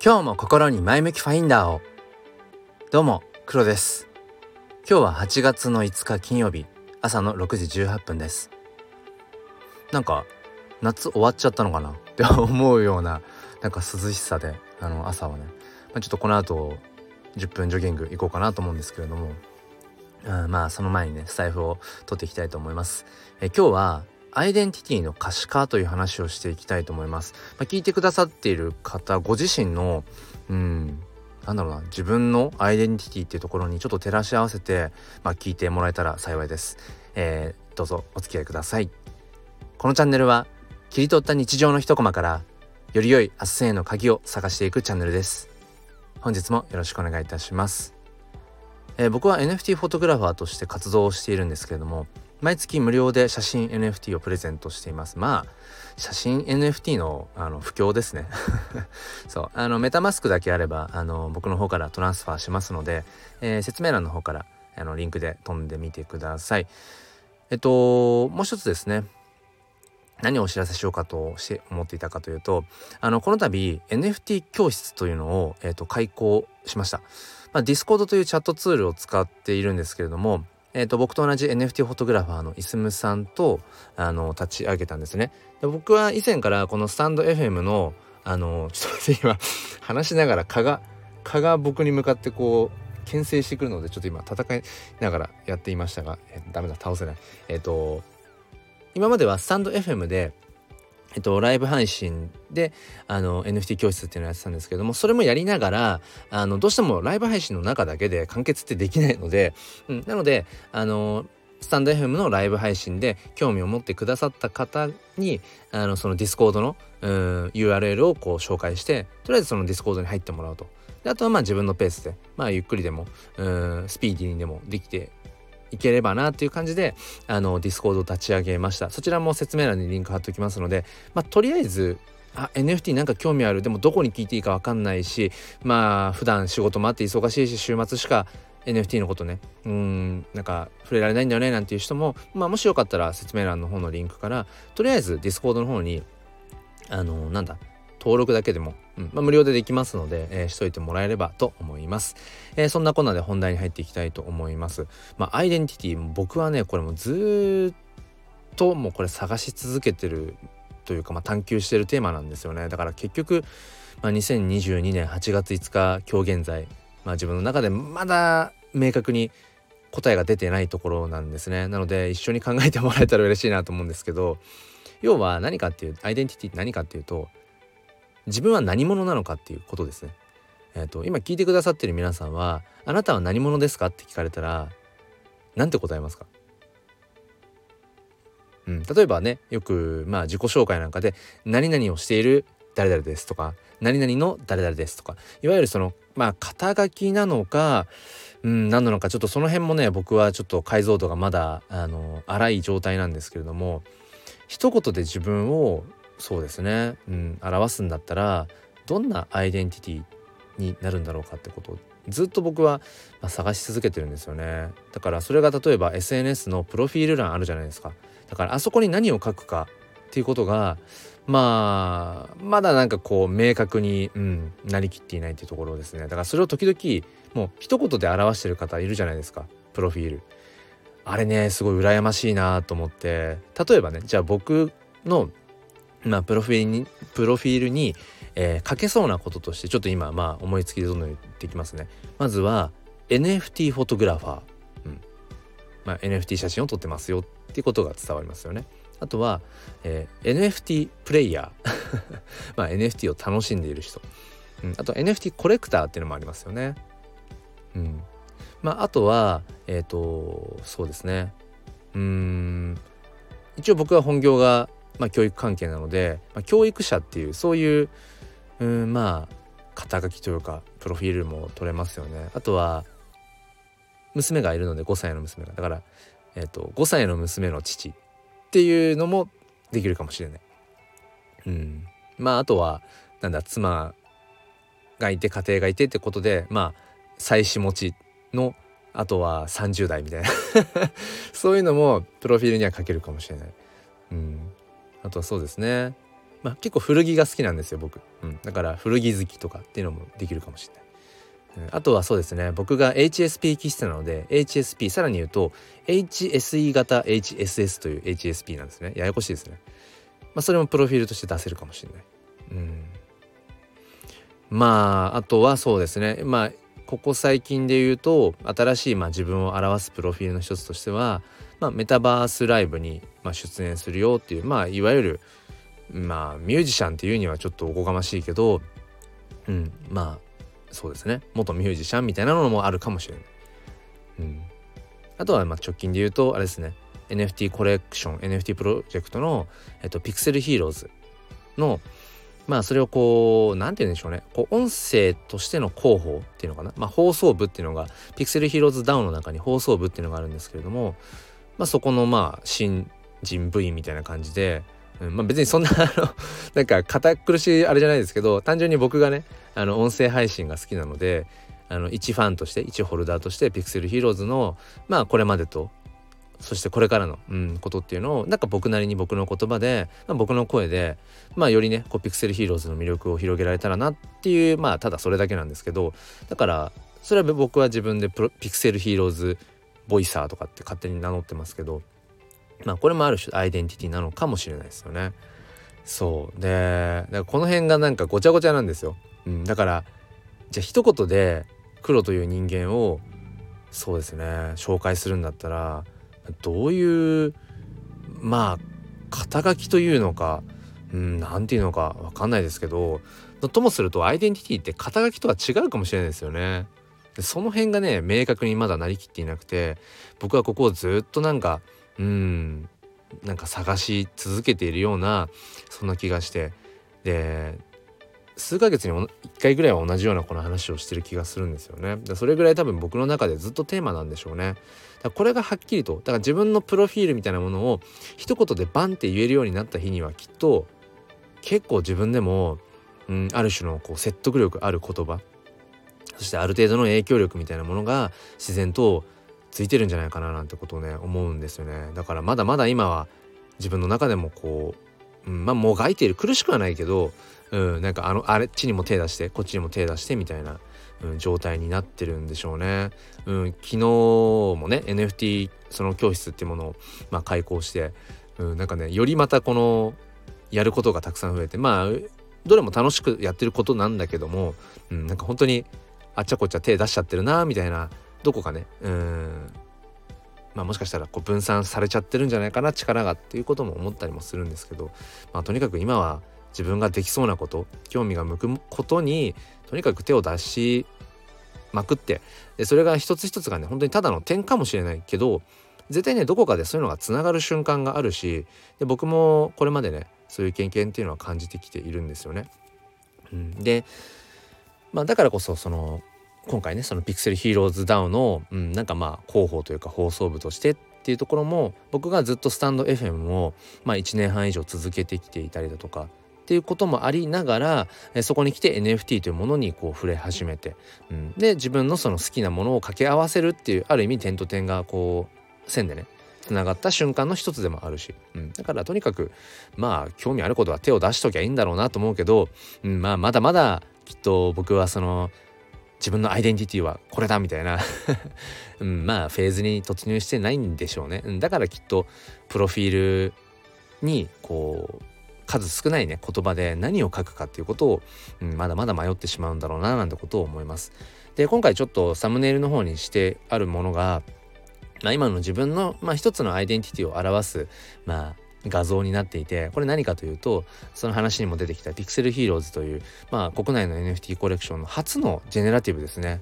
今日も心に前向きファインダーを。どうも黒です。今日は8月の5日金曜日朝の6時18分です。なんか夏終わっちゃったのかな？って思うようななんか涼しさであの朝はね、まあ、ちょっとこの後10分ジョギング行こうかなと思うんですけれども。うんまあその前にねスタイフを取っていきたいと思います。え今日はアイデンティティの可視化という話をしていきたいと思います。まあ、聞いてくださっている方ご自身のうんなんだろうな自分のアイデンティティっていうところにちょっと照らし合わせて、まあ、聞いてもらえたら幸いです、えー、どうぞお付き合いください。このチャンネルは切り取った日常の一コマからより良い明日への鍵を探していくチャンネルです。本日もよろしくお願いいたします、えー、僕は NFT フォトグラファーとして活動をしているんですけれども毎月無料で写真 NFT をプレゼントしています。まあ写真 NFT のあの不況ですね。そう。あのメタマスクだけあればあの僕の方からトランスファーしますので、えー、説明欄の方からあのリンクで飛んでみてください。えっともう一つですね。何をお知らせしようかとして思っていたかというとあのこの度 NFT 教室というのを、えーと、開講しました、まあ、Discord というチャットツールを使っているんですけれどもえーと、僕と同じ NFT フォトグラファーのイスムさんとあの立ち上げたんですね。で僕は以前からこのスタンド FM のあのちょっと今話しながら蚊が蚊が僕に向かってこう牽制してくるのでちょっと今戦いながらやっていましたが、えー、ダメだ倒せない。えっ、ー、と今まではスタンド FM でえっと、ライブ配信であの NFT 教室っていうのをやってたんですけどもそれもやりながらあのどうしてもライブ配信の中だけで完結ってできないので、うん、なのであのスタンド FM のライブ配信で興味を持ってくださった方にあのそのディスコードのうん URL をこう紹介してとりあえずそのディスコードに入ってもらうと。であとはまあ自分のペースで、まあ、ゆっくりでもうんスピーディーにでもできていければなっていう感じであのディスコードを立ち上げました。そちらも説明欄にリンク貼っておきますのでまあとりあえずあ NFT なんか興味ある。でもどこに聞いていいか分かんないしまあ普段仕事もあって忙しいし週末しか NFT のことねうんなんか触れられないんだよねなんていう人も、まあ、もしよかったら説明欄の方のリンクからとりあえず Discord の方にあのなんだ登録だけでも、うん。まあ、無料でできますので、えー、しといてもらえればと思います、えー、そんなこんなで本題に入っていきたいと思います。まあアイデンティティ僕はねこれもずっともうこれ探し続けてるというか、まあ、探求してるテーマなんですよね。だから結局、まあ、2022年8月5日今日現在、まあ、自分の中でまだ明確に答えが出てないところなんですね。なので一緒に考えてもらえたら嬉しいなと思うんですけど要は何かっていうアイデンティティって何かっていうと自分は何者なのかっていうことですね。えーと、今聞いてくださってる皆さんは「あなたは何者ですか?」って聞かれたら何て答えますか？うん、例えばねよくまあ自己紹介なんかで「何々をしている誰々です」とか「何々の誰々です」とかいわゆるそのまあ肩書きなのか、うん、何なのかちょっとその辺もね僕はちょっと解像度がまだあの荒い状態なんですけれども一言で自分をそうですね、うん、表すんだったらどんなアイデンティティになるんだろうかってことをずっと僕は、まあ探し続けてるんですよね。だからそれが例えば SNS のプロフィール欄あるじゃないですか。だからあそこに何を書くかっていうことがまあまだなんかこう明確に、うん、なりきっていないっていうところですね。だからそれを時々もう一言で表してる方いるじゃないですか。プロフィール。あれねすごい羨ましいなと思って。例えばねじゃあ僕のまあ、プロフィールにプロフィールに、えー、書けそうなこととしてちょっと今まあ思いつきでどんどん言っていきますね。まずは NFT フォトグラファー、うん。まあ、NFT 写真を撮ってますよっていうことが伝わりますよね。あとは、えー、NFT プレイヤーまあ NFT を楽しんでいる人、うん、あと NFT コレクターっていうのもありますよね。うん。まああとはえっ、ー、とそうですね。うん。一応僕は本業がまあ、教育関係なので、まあ、教育者っていうそういううんまあ肩書きというかプロフィールも取れますよね。あとは娘がいるので5歳の娘がだから、えーと、5歳の娘の父っていうのもできるかもしれない。うん、まああとはなんだ妻がいて家庭がいてってことでまあ妻子持ちのあとは30代みたいな そういうのもプロフィールには書けるかもしれない。うん、あとはそうですね。まあ、結構古着が好きなんですよ僕、うん、だから古着好きとかっていうのもできるかもしれない。あとはそうですね。僕が HSP 気質なので HSP さらに言うと HSE 型 HSS という HSP なんですね。ややこしいですね、まあ、それもプロフィールとして出せるかもしれない。うん。まああとはそうですね。まあここ最近で言うと新しいまあ自分を表すプロフィールの一つとしては、まあ、メタバースライブにまあ出演するよっていうまあいわゆるまあミュージシャンっていうにはちょっとおこがましいけど、うん、まあそうですね。元ミュージシャンみたいなのもあるかもしれない。うん、あとはまあ直近で言うとあれですね。NFT コレクション NFT プロジェクトの、えっと、ピクセルヒーローズのまあそれをこう何て言うんでしょうね。こう音声としての広報っていうのかな、まあ、放送部っていうのがピクセルヒーローズダウンの中に放送部っていうのがあるんですけれども、まあ、そこのまあ新人部員みたいな感じで、うん、まあ別にそんな なんか堅苦しいあれじゃないですけど単純に僕がねあの音声配信が好きなのであの一ファンとして一ホルダーとしてピクセルヒーローズのまあこれまでとそしてこれからの、うん、ことっていうのをなんか僕なりに僕の言葉で、まあ、僕の声で、まあ、よりねこうピクセルヒーローズの魅力を広げられたらなっていうまあただそれだけなんですけどだからそれは僕は自分でピクセルヒーローズボイサーとかって勝手に名乗ってますけどまあこれもある種アイデンティティなのかもしれないですよね。そうでだからこの辺がなんかごちゃごちゃなんですよ。うん、だからじゃあ一言で黒という人間をそうですね紹介するんだったらどういうまあ肩書きというのかうん何て言うのか分かんないですけどともするとアイデンティティって肩書きとは違うかもしれないですよね。でその辺がね明確にまだなりきっていなくて僕はここをずっとなんかうんなんか探し続けているようなそんな気がしてで数ヶ月に1回ぐらいは同じようなこの話をしてる気がするんですよね。それぐらい多分僕の中でずっとテーマなんでしょうね。だこれがはっきりとだから自分のプロフィールみたいなものを一言でバンって言えるようになった日にはきっと結構自分でも、うん、ある種のこう説得力ある言葉そしてある程度の影響力みたいなものが自然とついてるんじゃないかななんてことをね思うんですよね。だからまだまだ今は自分の中でもこう、うん、まあもがいている苦しくはないけどうん、なんかあのあれっちにも手出してこっちにも手出してみたいな、うん、状態になってるんでしょうね。うん、昨日もね NFT その教室っていうものを、まあ、開講して、うん、なんかねよりまたこのやることがたくさん増えてまあどれも楽しくやってることなんだけども、うん、なんか本当にあちゃこちゃ手出しちゃってるなみたいな。どこかね。うん。まあ、もしかしたらこう分散されちゃってるんじゃないかな力がっていうことも思ったりもするんですけど、まあ、とにかく今は自分ができそうなこと興味が向くことにとにかく手を出しまくってでそれが一つ一つがね本当にただの点かもしれないけど絶対ねどこかでそういうのがつながる瞬間があるしで僕もこれまでねそういう経験っていうのは感じてきているんですよね。うん、で、まあ、だからこそその今回ねそのピクセルヒーローズダウンの、うん、なんかまあ広報というか放送部としてっていうところも僕がずっとスタンド FM を、まあ、1年半以上続けてきていたりだとかっていうこともありながら、そこに来て NFT というものにこう触れ始めて、うん、で自分のその好きなものを掛け合わせるっていうある意味点と点がこう線でねつながった瞬間の一つでもあるし、うん、だからとにかくまあ興味あることは手を出しときゃいいんだろうなと思うけど、うん、まあまだまだきっと僕はその自分のアイデンティティはこれだみたいな うん、まあフェーズに突入してないんでしょうね、だからきっとプロフィールにこう数少ないね言葉で何を書くかっていうことを、うん、まだまだ迷ってしまうんだろうななんてことを思います。で今回ちょっとサムネイルの方にしてあるものが、まあ、今の自分の、まあ、一つのアイデンティティを表す、まあ、画像になっていてこれ何かというとその話にも出てきたピクセルヒーローズという、まあ、国内の NFT コレクションの初のジェネラティブですね、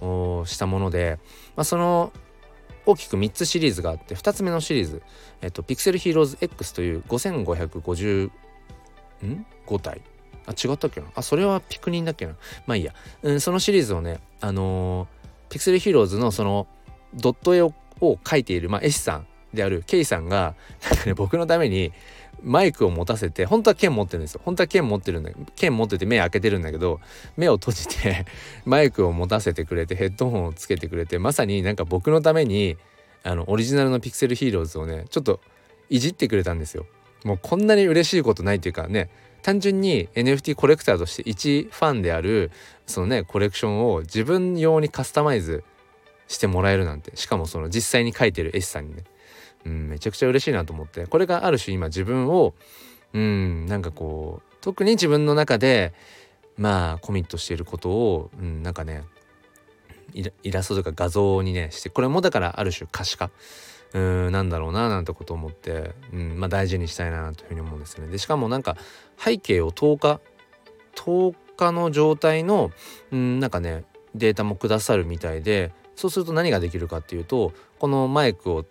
うん、をしたもので、まあ、その大きく3つシリーズがあって2つ目のシリーズ、えっと、ピクセルヒーローズ X という5550ん？5体。あ違ったっけな？あそれはピクニンだっけな？まあいいや、うん、そのシリーズをねあのー、ピクセルヒーローズのそのドット絵を描いている、まあ、絵師さんであるケイさんがなんかね僕のためにマイクを持たせて本当は剣持ってるんですよ本当は剣持ってるんだ剣持ってて目開けてるんだけど目を閉じて マイクを持たせてくれてヘッドホンをつけてくれてまさになんか僕のためにあのオリジナルのピクセルヒーローズをねちょっといじってくれたんですよ。もうこんなに嬉しいことないっていうかね単純に NFT コレクターとして一ファンであるそのねコレクションを自分用にカスタマイズしてもらえるなんてしかもその実際に描いてる絵師さんにね、うん、めちゃくちゃ嬉しいなと思ってこれがある種今自分をうんなんかこう特に自分の中でまあコミットしていることを、うん、なんかねイラストとか画像にねしてこれもだからある種可視化うんなんだろうななんてことを思って、うんまあ、大事にしたいなというふうに思うんですね。でしかもなんか背景を10日10日の状態の、うん、なんかねデータもくださるみたいでそうすると何ができるかっていうとこのマイクを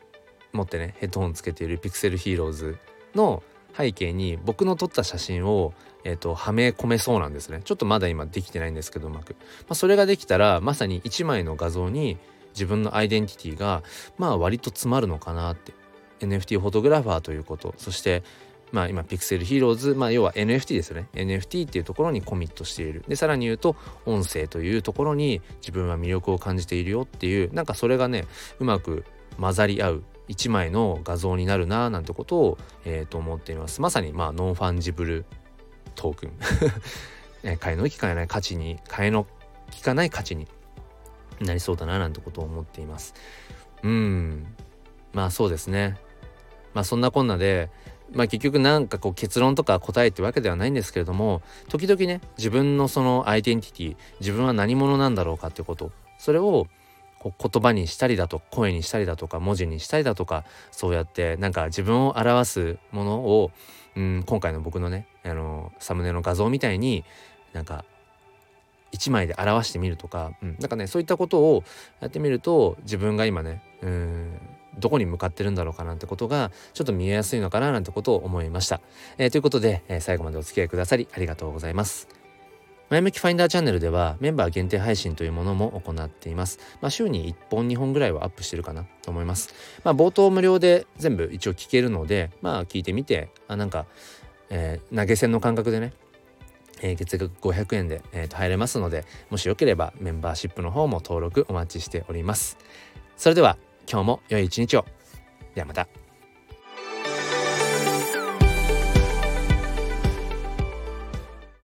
持ってねヘッドホンつけているピクセルヒーローズの背景に僕の撮った写真を、えーと、はめ込めそうなんですね。ちょっとまだ今できてないんですけどうまく、まあ、それができたらまさに1枚の画像に自分のアイデンティティがまあ割と詰まるのかなって。NFT フォトグラファーということ。そしてまあ今 Pixel Heroes まあ要は NFT ですよね。NFT っていうところにコミットしている。でさらに言うと音声というところに自分は魅力を感じているよっていうなんかそれがねうまく混ざり合う一枚の画像になるななんてことを、えー、と思っています。まさにまあ non-fungible token。替えの利かない価値に替えの利かない価値になりそうだななんてことを思っています。うん。まあそうですね。まあそんなこんなでまあ結局なんかこう結論とか答えってわけではないんですけれども時々ね自分のそのアイデンティティ自分は何者なんだろうかってことそれをこう言葉にしたりだと声にしたりだとか文字にしたりだとかそうやってなんか自分を表すものを、うん、今回の僕のねあのサムネの画像みたいになんか1枚で表してみるとか、うん、なんかねそういったことをやってみると自分が今ねうんどこに向かってるんだろうかなんてことがちょっと見えやすいのかななんてことを思いました。えー、ということで、えー、最後までお付き合いくださりありがとうございます。前向きファインダーチャンネルではメンバー限定配信というものも行っています。まあ、週に1本2本ぐらいはアップしてるかなと思います。まあ、冒頭無料で全部一応聞けるので、まあ聞いてみて、あなんか、えー、投げ銭の感覚でね、えー、月額500円で、えー、と入れますので、もしよければメンバーシップの方も登録お待ちしております。それでは今日も良い一日を。ではまた。